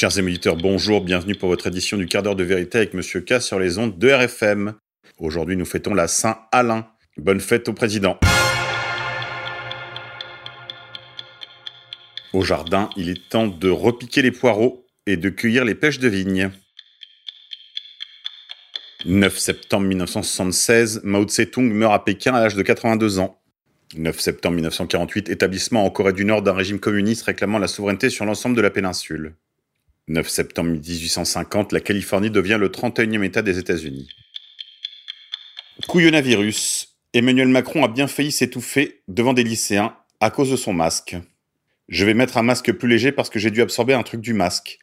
Chers éditeurs, bonjour, bienvenue pour votre édition du quart d'heure de vérité avec Monsieur K sur les ondes de RFM. Aujourd'hui, nous fêtons la Saint-Alain. Bonne fête au président. Au jardin, il est temps de repiquer les poireaux et de cueillir les pêches de vigne. 9 septembre 1976, Mao Tse-tung meurt à Pékin à l'âge de 82 ans. 9 septembre 1948, établissement en Corée du Nord d'un régime communiste réclamant la souveraineté sur l'ensemble de la péninsule. 9 septembre 1850, la Californie devient le 31e État des États-Unis. Couillonavirus. Emmanuel Macron a bien failli s'étouffer devant des lycéens à cause de son masque. Je vais mettre un masque plus léger parce que j'ai dû absorber un truc du masque.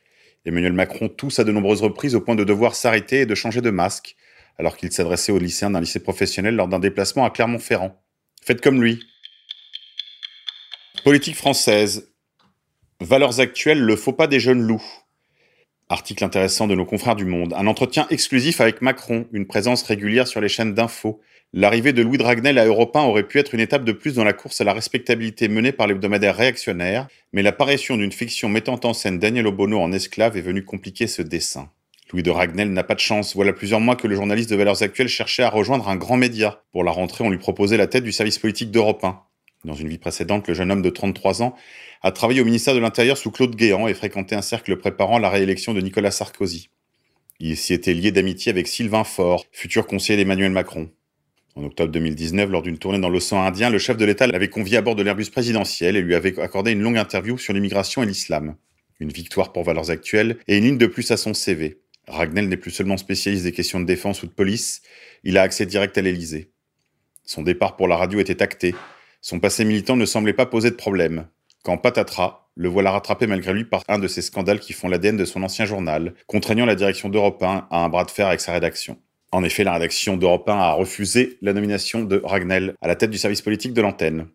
Emmanuel Macron tousse à de nombreuses reprises au point de devoir s'arrêter et de changer de masque, alors qu'il s'adressait aux lycéens d'un lycée professionnel lors d'un déplacement à Clermont-Ferrand. Faites comme lui. Politique française. Valeurs actuelles, le faux pas des jeunes loups. Article intéressant de nos confrères du Monde. Un entretien exclusif avec Macron, une présence régulière sur les chaînes d'infos. L'arrivée de Louis Dragnel à Europe 1 aurait pu être une étape de plus dans la course à la respectabilité menée par l'hebdomadaire réactionnaire, mais l'apparition d'une fiction mettant en scène Daniel Obono en esclave est venue compliquer ce dessin. Louis de Ragnel n'a pas de chance. Voilà plusieurs mois que le journaliste de Valeurs Actuelles cherchait à rejoindre un grand média. Pour la rentrée, on lui proposait la tête du service politique d'Europe 1. Dans une vie précédente, le jeune homme de 33 ans a travaillé au ministère de l'Intérieur sous Claude Guéant et fréquenté un cercle préparant la réélection de Nicolas Sarkozy. Il s'y était lié d'amitié avec Sylvain Faure, futur conseiller d'Emmanuel Macron. En octobre 2019, lors d'une tournée dans l'océan Indien, le chef de l'État l'avait convié à bord de l'Airbus présidentiel et lui avait accordé une longue interview sur l'immigration et l'islam. Une victoire pour Valeurs Actuelles et une ligne de plus à son CV. Ragnel n'est plus seulement spécialiste des questions de défense ou de police, il a accès direct à l'Élysée. Son départ pour la radio était acté. Son passé militant ne semblait pas poser de problème. Quand patatras, le voilà rattrapé malgré lui par un de ces scandales qui font l'ADN de son ancien journal, contraignant la direction d'Europe 1 à un bras de fer avec sa rédaction. En effet, la rédaction d'Europe 1 a refusé la nomination de Ragnel à la tête du service politique de l'antenne.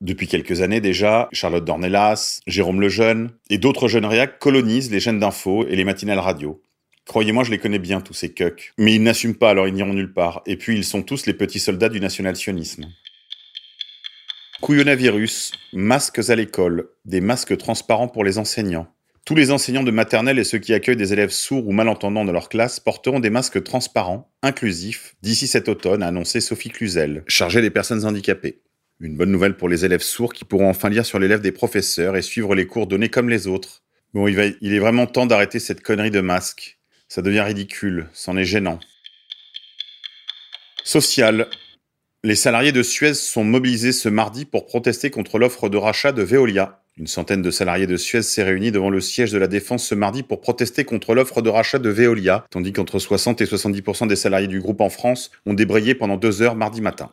Depuis quelques années déjà, Charlotte Dornelas, Jérôme Lejeune et d'autres jeunes réacs colonisent les chaînes d'infos et les matinales radio. Croyez-moi, je les connais bien, tous ces cucks. Mais ils n'assument pas, alors ils n'iront nulle part. Et puis, ils sont tous les petits soldats du national-sionisme. Couillonavirus, masques à l'école, des masques transparents pour les enseignants. Tous les enseignants de maternelle et ceux qui accueillent des élèves sourds ou malentendants dans leur classe porteront des masques transparents, inclusifs, d'ici cet automne, a annoncé Sophie Cluzel, chargée des personnes handicapées. Une bonne nouvelle pour les élèves sourds qui pourront enfin lire sur l'élève des professeurs et suivre les cours donnés comme les autres. Bon, il, il est vraiment temps d'arrêter cette connerie de masque. Ça devient ridicule, c'en est gênant. Social. Les salariés de Suez sont mobilisés ce mardi pour protester contre l'offre de rachat de Veolia. Une centaine de salariés de Suez s'est réunie devant le siège de la Défense ce mardi pour protester contre l'offre de rachat de Veolia, tandis qu'entre 60 et 70% des salariés du groupe en France ont débrayé pendant deux heures mardi matin.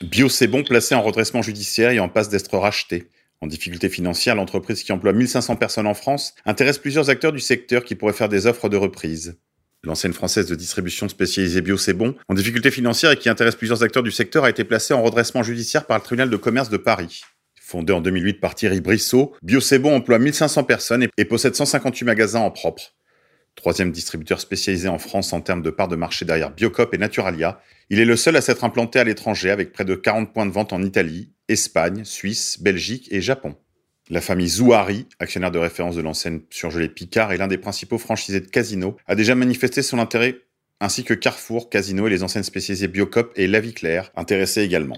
Bio C'est Bon placé en redressement judiciaire et en passe d'être racheté. En difficulté financière, l'entreprise qui emploie 1500 personnes en France intéresse plusieurs acteurs du secteur qui pourraient faire des offres de reprise. L'enseigne française de distribution spécialisée Bio en difficulté financière et qui intéresse plusieurs acteurs du secteur, a été placée en redressement judiciaire par le tribunal de commerce de Paris. Fondé en 2008 par Thierry Brissot, Bio emploie 1500 personnes et possède 158 magasins en propre. Troisième distributeur spécialisé en France en termes de part de marché derrière Biocop et Naturalia, il est le seul à s'être implanté à l'étranger avec près de 40 points de vente en Italie, Espagne, Suisse, Belgique et Japon. La famille Zouari, actionnaire de référence de l'enseigne surgelée Picard et l'un des principaux franchisés de Casino, a déjà manifesté son intérêt, ainsi que Carrefour, Casino et les enseignes spécialisées Biocop et La Vie intéressés également.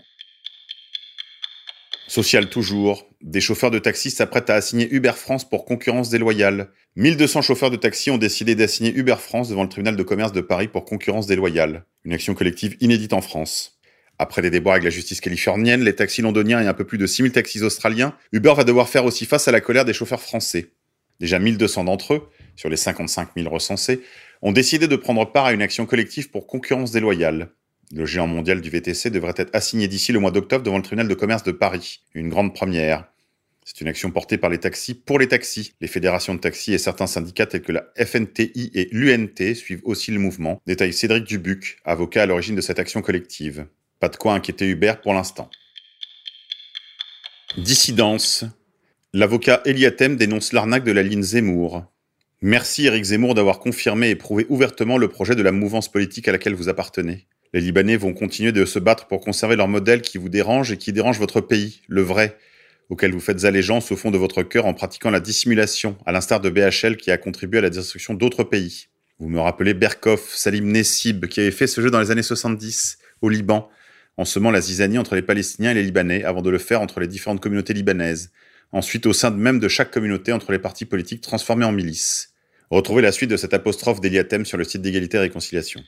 Social toujours, des chauffeurs de taxi s'apprêtent à assigner Uber France pour concurrence déloyale. 1200 chauffeurs de taxi ont décidé d'assigner Uber France devant le tribunal de commerce de Paris pour concurrence déloyale. Une action collective inédite en France. Après des débats avec la justice californienne, les taxis londoniens et un peu plus de 6000 taxis australiens, Uber va devoir faire aussi face à la colère des chauffeurs français. Déjà 1200 d'entre eux, sur les 55 000 recensés, ont décidé de prendre part à une action collective pour concurrence déloyale. Le géant mondial du VTC devrait être assigné d'ici le mois d'octobre devant le tribunal de commerce de Paris. Une grande première. C'est une action portée par les taxis pour les taxis. Les fédérations de taxis et certains syndicats tels que la FNTI et l'UNT suivent aussi le mouvement, détaille Cédric Dubuc, avocat à l'origine de cette action collective. Pas de quoi inquiéter Hubert pour l'instant. Dissidence. L'avocat Eliatem dénonce l'arnaque de la ligne Zemmour. Merci Eric Zemmour d'avoir confirmé et prouvé ouvertement le projet de la mouvance politique à laquelle vous appartenez. Les Libanais vont continuer de se battre pour conserver leur modèle qui vous dérange et qui dérange votre pays, le vrai. auquel vous faites allégeance au fond de votre cœur en pratiquant la dissimulation, à l'instar de BHL qui a contribué à la destruction d'autres pays. Vous me rappelez Berkoff, Salim Nessib, qui avait fait ce jeu dans les années 70, au Liban, en semant la zizanie entre les Palestiniens et les Libanais, avant de le faire entre les différentes communautés libanaises. Ensuite, au sein même de chaque communauté, entre les partis politiques transformés en milices. Retrouvez la suite de cette apostrophe d'Eliatem sur le site d'égalité et réconciliation.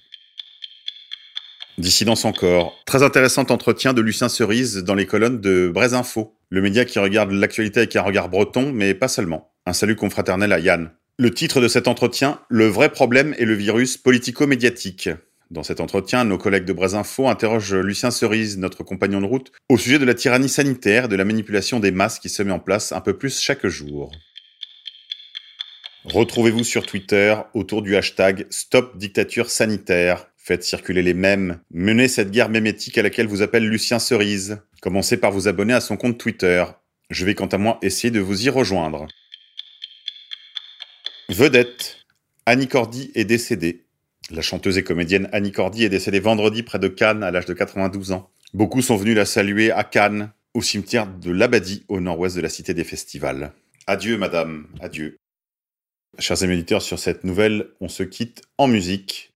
Dissidence encore. Très intéressant entretien de Lucien Cerise dans les colonnes de Braise le média qui regarde l'actualité avec un regard breton, mais pas seulement. Un salut confraternel à Yann. Le titre de cet entretien, Le vrai problème est le virus politico-médiatique. Dans cet entretien, nos collègues de Braise Info interrogent Lucien Cerise, notre compagnon de route, au sujet de la tyrannie sanitaire et de la manipulation des masses qui se met en place un peu plus chaque jour. Retrouvez-vous sur Twitter autour du hashtag Stop Dictature Sanitaire Faites circuler les mêmes. Menez cette guerre mémétique à laquelle vous appelle Lucien Cerise. Commencez par vous abonner à son compte Twitter. Je vais quant à moi essayer de vous y rejoindre. Vedette. Annie Cordy est décédée. La chanteuse et comédienne Annie Cordy est décédée vendredi près de Cannes à l'âge de 92 ans. Beaucoup sont venus la saluer à Cannes, au cimetière de l'Abadie, au nord-ouest de la cité des festivals. Adieu, madame, adieu. Chers amis sur cette nouvelle, on se quitte en musique.